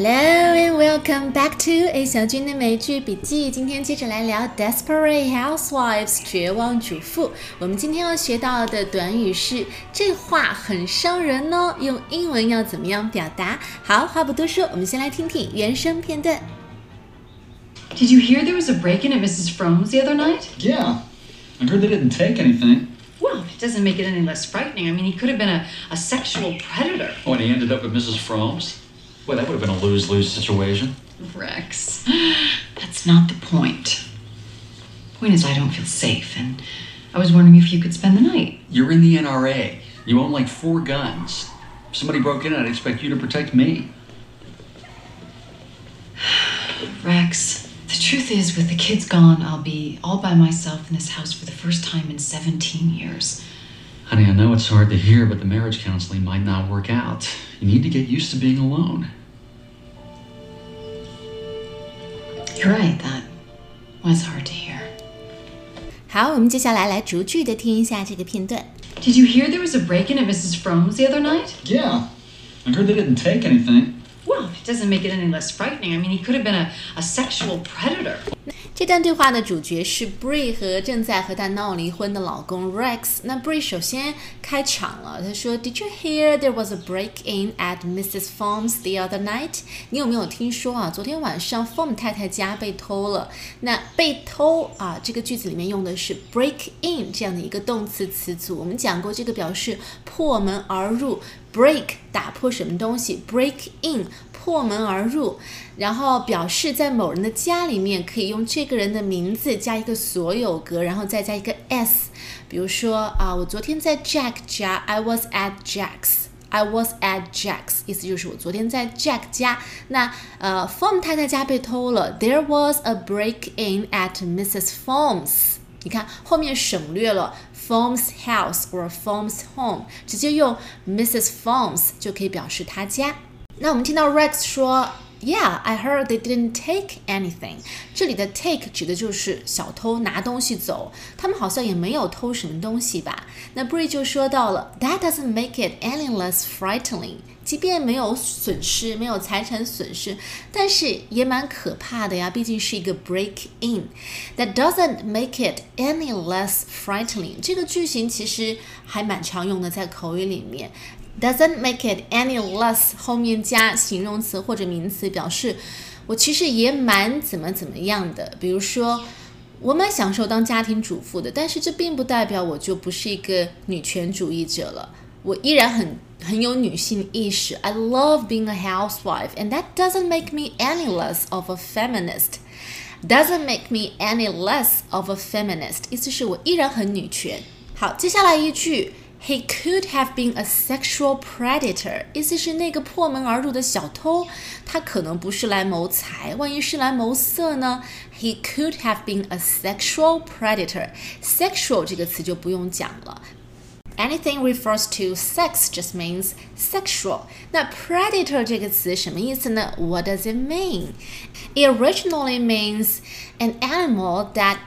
Hello and welcome back to A 小军的美剧笔记。今天接着来聊 Desperate Housewives 绝望主妇。我们今天要学到的短语是这话很伤人哦，用英文要怎么样表达？好，话不多说，我们先来听听原声片段。Did you hear there was a break-in at Mrs. Frome's the other night? Yeah. I heard they didn't take anything. Well, it doesn't make it any less frightening. I mean, he could have been a, a sexual predator. Oh, and he ended up at Mrs. Frome's? Well, that would have been a lose lose situation. Rex, that's not the point. Point is, I don't feel safe, and I was wondering if you could spend the night. You're in the NRA. You own like four guns. If somebody broke in, I'd expect you to protect me. Rex, the truth is, with the kids gone, I'll be all by myself in this house for the first time in 17 years. Honey, I know it's hard to hear, but the marriage counseling might not work out. You need to get used to being alone. You're right, that was hard to hear. 好，我们接下来来逐句的听一下这个片段。 Did you hear there was a break-in at Mrs. Frome's the other night? Yeah. I heard they didn't take anything. Well, it doesn't make it any less frightening. I mean, he could have been a, a sexual predator. 这段对话的主角是 Bree 和正在和她闹离婚的老公 Rex。那 Bree 首先开场了，他说：“Did you hear there was a break-in at Mrs. Form's the other night？” 你有没有听说啊？昨天晚上 Form 太太家被偷了。那被偷啊，这个句子里面用的是 break in 这样的一个动词词组。我们讲过，这个表示破门而入。break 打破什么东西？break in 破门而入，然后表示在某人的家里面，可以用这个人的名字加一个所有格，然后再加一个 s。比如说啊，我昨天在 Jack 家，I was at Jack's。I was at Jack's，意思就是我昨天在 Jack 家。那呃，Form 太太家被偷了，There was a break-in at Mrs. Form's。你看后面省略了 Form's house or Form's home，直接用 Mrs. Form's 就可以表示他家。那我们听到 Rex 说，Yeah, I heard they didn't take anything。这里的 take 指的就是小偷拿东西走，他们好像也没有偷什么东西吧？那 Bree 就说到了，That doesn't make it any less frightening。即便没有损失，没有财产损失，但是也蛮可怕的呀，毕竟是一个 break in。That doesn't make it any less frightening。这个句型其实还蛮常用的，在口语里面。Doesn't make it any less 后面加形容词或者名词，表示我其实也蛮怎么怎么样的。比如说，我蛮享受当家庭主妇的，但是这并不代表我就不是一个女权主义者了。我依然很很有女性意识。I love being a housewife, and that doesn't make me any less of a feminist. Doesn't make me any less of a feminist，意思是我依然很女权。好，接下来一句。He could have been a sexual predator，意思是那个破门而入的小偷，他可能不是来谋财，万一是来谋色呢？He could have been a sexual predator。sexual 这个词就不用讲了。Anything refers to sex just means sexual。那 predator 这个词什么意思呢？What does it mean? It originally means an animal that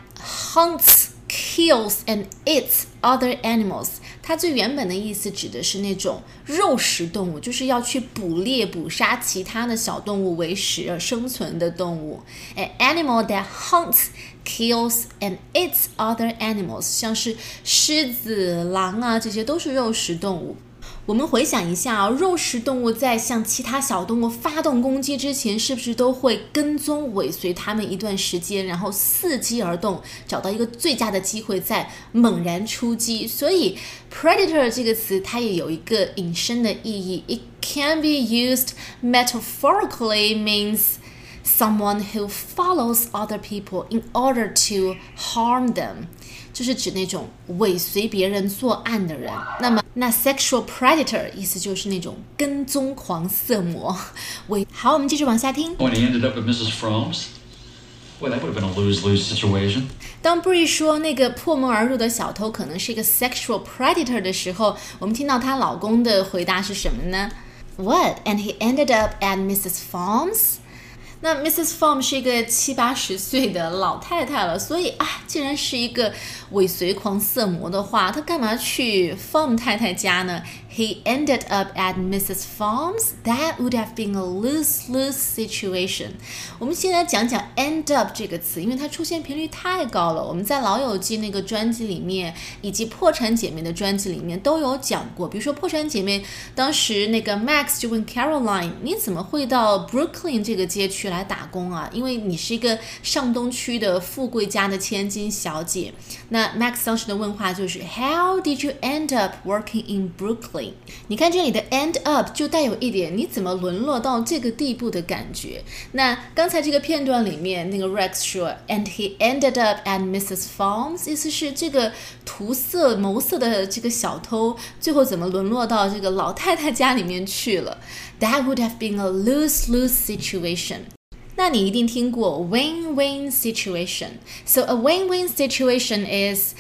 hunts, kills, and eats other animals。 它最原本的意思指的是那种肉食动物，就是要去捕猎、捕杀其他的小动物为食而生存的动物。An animal that hunts, kills and eats other animals，像是狮子、狼啊，这些都是肉食动物。我们回想一下啊，肉食动物在向其他小动物发动攻击之前，是不是都会跟踪尾随它们一段时间，然后伺机而动，找到一个最佳的机会再猛然出击？所以，predator 这个词它也有一个引申的意义，it can be used metaphorically means someone who follows other people in order to harm them。就是指那种尾随别人作案的人。那么，那 sexual predator 意思就是那种跟踪狂色魔。尾好，我们继续往下听。When he ended up at Mrs. Frome's? Well, that would have been a lose lose situation. 当 Bree 说那个破门而入的小偷可能是一个 sexual predator 的时候，我们听到她老公的回答是什么呢？What? And he ended up at Mrs. Farms? 那 Mrs. Farm 是一个七八十岁的老太太了，所以啊，既然是一个尾随狂色魔的话，他干嘛去 Farm 太太家呢 he ended up at Mrs. Farms, that would have been a lose-lose situation。我们先来讲讲 end up 这个词，因为它出现频率太高了。我们在《老友记》那个专辑里面，以及《破产姐妹》的专辑里面都有讲过。比如说《破产姐妹》，当时那个 Max 就问 Caroline：“ 你怎么会到 Brooklyn 这个街区来来打工啊？因为你是一个上东区的富贵家的千金小姐。”那 Max 当时的问话就是：“How did you end up working in Brooklyn？” 你看这里的 end up 就带有一点你怎么沦落到这个地步的感觉。那刚才这个片段里面，那个 Rex 说：“And he ended up at Mrs. Farms。”意思是这个图色谋色的这个小偷最后怎么沦落到这个老太太家里面去了？That would have been a lose-lose situation。那你一定听过 win-win situation。So a win-win situation is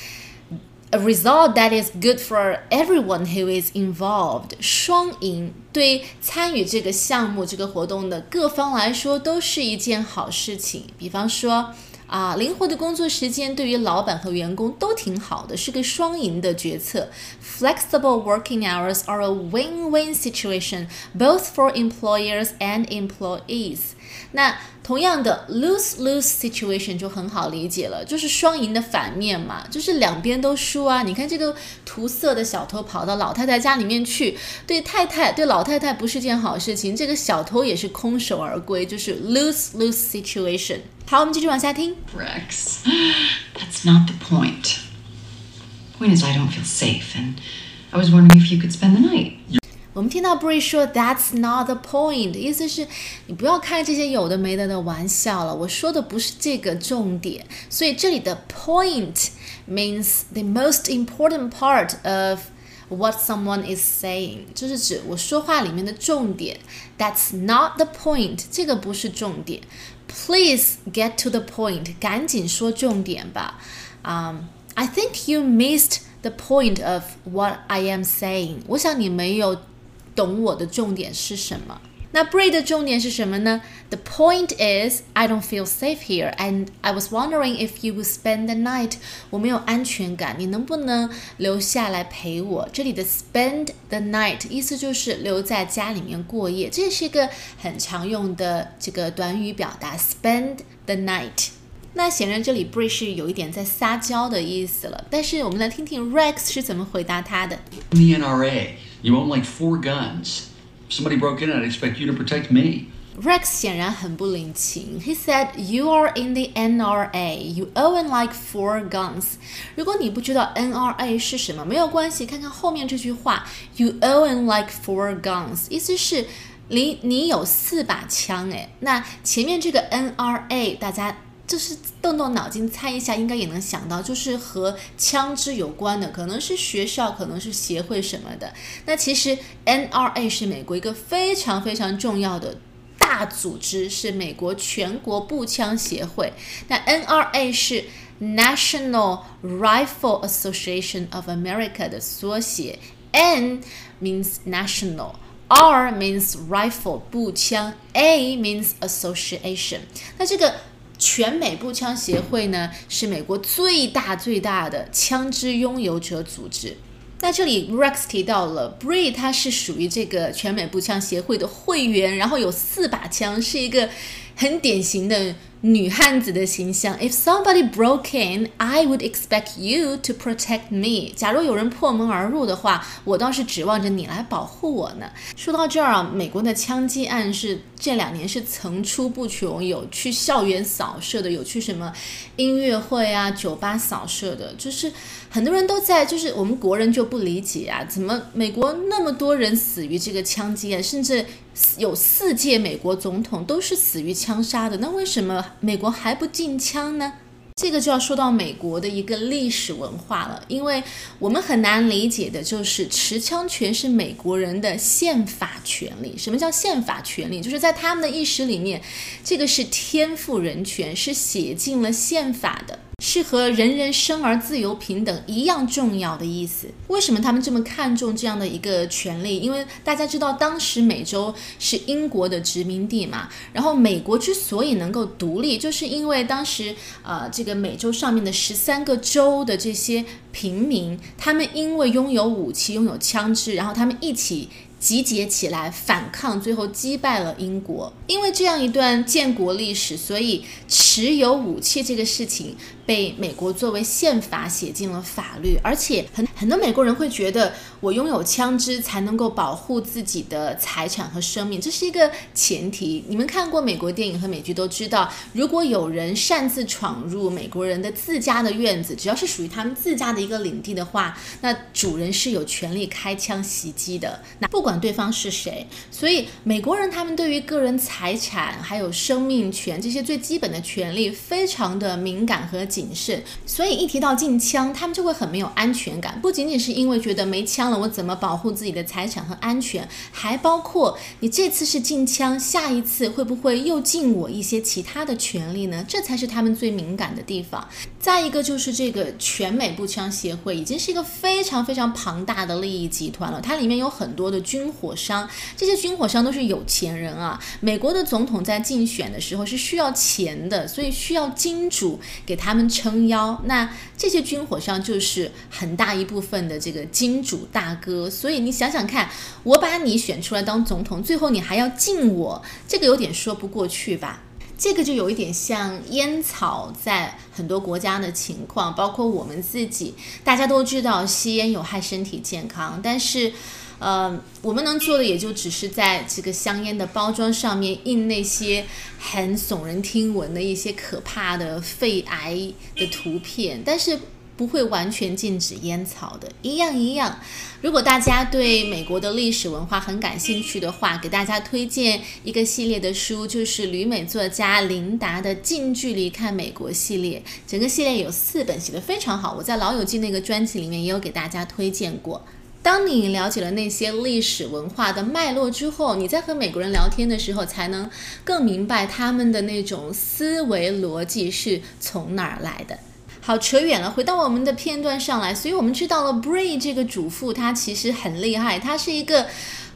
a result that is good for everyone who is involved，双赢对参与这个项目、这个活动的各方来说都是一件好事情。比方说，啊，灵活的工作时间对于老板和员工都挺好的，是个双赢的决策。Flexible working hours are a win-win situation both for employers and employees。 那同样的 lose lose situation 就很好理解了，就是双赢的反面嘛，就是两边都输啊。你看这个涂色的小偷跑到老太太家里面去，对太太对老太太不是件好事情，这个小偷也是空手而归，就是 lose lose situation。好，我们继续往下听。Rex, that's not the point. Point is, I don't feel safe, and I was wondering if you could spend the night. 我们听到 Bree 说 "That's not the point"，意思是你不要开这些有的没的的玩笑了。我说的不是这个重点，所以这里的 point means the most important part of what someone is saying，就是指我说话里面的重点。That's not the point，这个不是重点。Please get to the point，赶紧说重点吧。Um, I think you missed the point of what I am saying。我想你没有 懂我的重点是什么。那 Bray 的重点是什么呢？The point is I don't feel safe here, and I was wondering if you would spend the night. 我没有安全感，你能不能留下来陪我？这里的 spend the night 意思就是留在家里面过夜，这是一个很常用的这个短语表达，spend the night。那显然这里 Bray 是有一点在撒娇的意思了，但是我们来听听 Rex 是怎么回答他的。 In the NRA, you own like four guns. If somebody broke in, I'd expect you to protect me. Rex 显然很不领情。He said, "You are in the NRA. You own like four guns." 如果你不知道 NRA 是什么，没有关系，看看后面这句话，You own like four guns，意思是你你有四把枪诶。那前面这个 NRA 大家。 就是动动脑筋猜一下，应该也能想到，就是和枪支有关的，可能是学校，可能是协会什么的。那其实 NRA 是美国一个非常非常重要的大组织，是美国全国步枪协会。那 NRA 是 National Rifle Association of America 的缩写，N means national。R means rifle 步枪，A means association。那这个全美步枪协会呢，是美国最大最大的枪支拥有者组织。那这里 Rex 提到了 Bree，他是属于这个全美步枪协会的会员，然后有四把枪，是一个很典型的女汉子的形象。If somebody broke in, I would expect you to protect me。假如有人破门而入的话，我倒是指望着你来保护我呢。说到这儿啊，美国的枪击案是这两年是层出不穷，有去校园扫射的，有去什么音乐会啊、酒吧扫射的，就是很多人都在，就是我们国人就不理解啊，怎么美国那么多人死于这个枪击案，甚至有四届美国总统都是死于枪杀的，那为什么？美国还不禁枪呢？这个就要说到美国的一个历史文化了，因为我们很难理解的就是持枪权是美国人的宪法权利。什么叫宪法权利？就是在他们的意识里面，这个是天赋人权，是写进了宪法的。是和人人生而自由平等一样重要的意思。为什么他们这么看重这样的一个权利？因为大家知道，当时美洲是英国的殖民地嘛。然后美国之所以能够独立，就是因为当时呃，这个美洲上面的十三个州的这些平民，他们因为拥有武器、拥有枪支，然后他们一起。集结起来反抗，最后击败了英国。因为这样一段建国历史，所以持有武器这个事情。被美国作为宪法写进了法律，而且很很多美国人会觉得，我拥有枪支才能够保护自己的财产和生命，这是一个前提。你们看过美国电影和美剧都知道，如果有人擅自闯入美国人的自家的院子，只要是属于他们自家的一个领地的话，那主人是有权利开枪袭击的，那不管对方是谁。所以美国人他们对于个人财产还有生命权这些最基本的权利非常的敏感和。谨慎，所以一提到禁枪，他们就会很没有安全感。不仅仅是因为觉得没枪了，我怎么保护自己的财产和安全，还包括你这次是禁枪，下一次会不会又禁我一些其他的权利呢？这才是他们最敏感的地方。再一个就是这个全美步枪协会已经是一个非常非常庞大的利益集团了，它里面有很多的军火商，这些军火商都是有钱人啊。美国的总统在竞选的时候是需要钱的，所以需要金主给他们。撑腰，那这些军火商就是很大一部分的这个金主大哥，所以你想想看，我把你选出来当总统，最后你还要禁我，这个有点说不过去吧？这个就有一点像烟草在很多国家的情况，包括我们自己，大家都知道吸烟有害身体健康，但是。呃，我们能做的也就只是在这个香烟的包装上面印那些很耸人听闻的一些可怕的肺癌的图片，但是不会完全禁止烟草的。一样一样。如果大家对美国的历史文化很感兴趣的话，给大家推荐一个系列的书，就是旅美作家琳达的《近距离看美国》系列。整个系列有四本，写的非常好。我在老友记那个专辑里面也有给大家推荐过。当你了解了那些历史文化的脉络之后，你在和美国人聊天的时候，才能更明白他们的那种思维逻辑是从哪儿来的。好，扯远了，回到我们的片段上来。所以我们知道了，Bray 这个主妇她其实很厉害，她是一个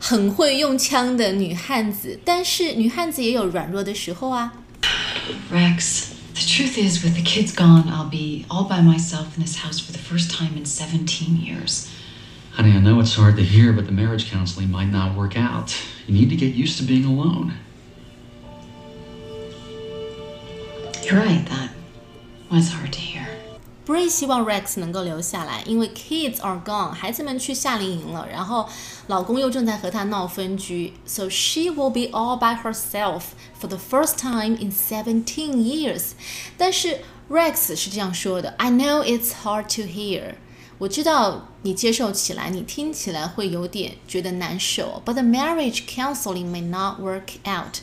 很会用枪的女汉子。但是女汉子也有软弱的时候啊。Rex，the truth is with the kids gone，I'll be all by myself in this house for the first time in seventeen years. Honey, I know it's hard to hear, but the marriage counseling might not work out. You need to get used to being alone. You're right, that was hard to hear. Bray 希望 Rex 能够留下来，因为 kids are gone，孩子们去夏令营了，然后老公又正在和她闹分居，so she will be all by herself for the first time in seventeen years。但是 Rex 是这样说的：“I know it's hard to hear。” 我知道你接受起来，你听起来会有点觉得难受。But the marriage counseling may not work out.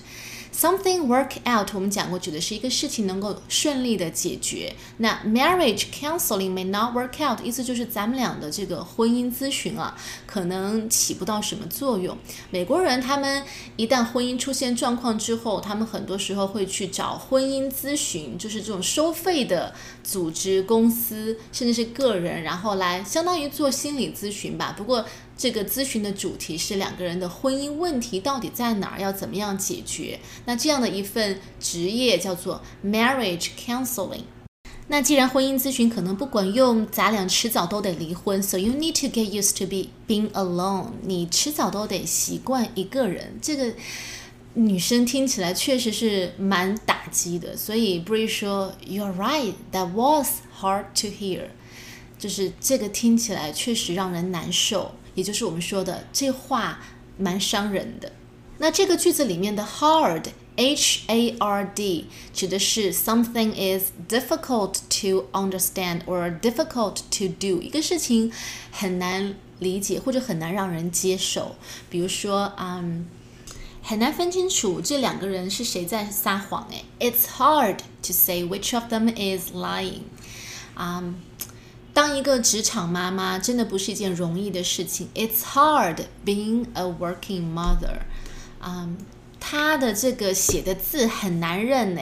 Something work out，我们讲过，指的是一个事情能够顺利的解决。那 marriage counseling may not work out，意思就是咱们俩的这个婚姻咨询啊，可能起不到什么作用。美国人他们一旦婚姻出现状况之后，他们很多时候会去找婚姻咨询，就是这种收费的组织、公司，甚至是个人，然后来相当于做心理咨询吧。不过。这个咨询的主题是两个人的婚姻问题到底在哪儿，要怎么样解决？那这样的一份职业叫做 marriage counseling。那既然婚姻咨询可能不管用，咱俩迟早都得离婚，so you need to get used to be being alone。你迟早都得习惯一个人。这个女生听起来确实是蛮打击的，所以 Bree 说，You're right, that was hard to hear。就是这个听起来确实让人难受。也就是我们说的这话蛮伤人的。那这个句子里面的 hard h a r d 指的是 something is difficult to understand or difficult to do，一个事情很难理解或者很难让人接受。比如说，嗯，很难分清楚这两个人是谁在撒谎。哎，it's hard to say which of them is lying。嗯。 当一个职场妈妈真的不是一件容易的事情。It's hard being a working mother。嗯，她的这个写的字很难认呢。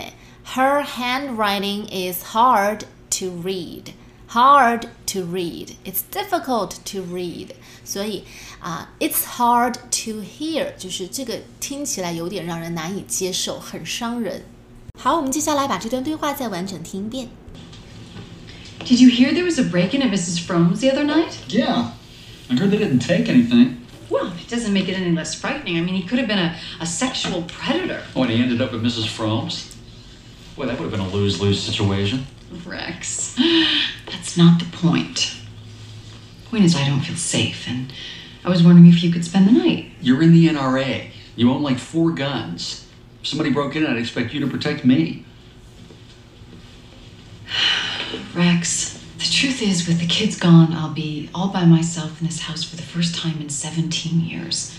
Her handwriting is hard to read. Hard to read. It's difficult to read. 所以啊、i t s hard to hear，就是这个听起来有点让人难以接受，很伤人。好，我们接下来把这段对话再完整听一遍。Did you hear there was a break in at Mrs. Frome's the other night? Yeah. I heard they didn't take anything. Well, it doesn't make it any less frightening. I mean, he could have been a, a sexual predator. Oh, and he ended up at Mrs. Fromm's? Well, that would have been a lose lose situation. Rex, that's not the point. Point is, I don't feel safe, and I was wondering if you could spend the night. You're in the NRA. You own like four guns. If somebody broke in, I'd expect you to protect me. Rex, the truth is, with the kids gone, I'll be all by myself in this house for the first time in 17 years.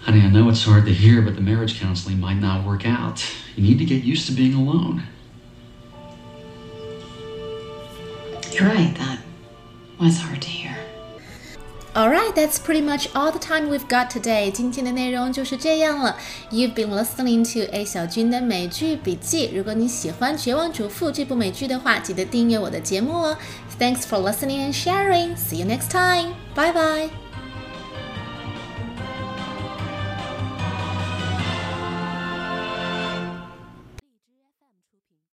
Honey, I know it's hard to hear, but the marriage counseling might not work out. You need to get used to being alone. You're right, that was hard to hear. Alright, that's pretty much all the time we've got today. 今天的内容就是这样了。You've been listening to A 小军的美剧笔记。如果你喜欢《绝望主妇》这部美剧的话，记得订阅我的节目哦。Thanks for listening and sharing. See you next time. Bye bye.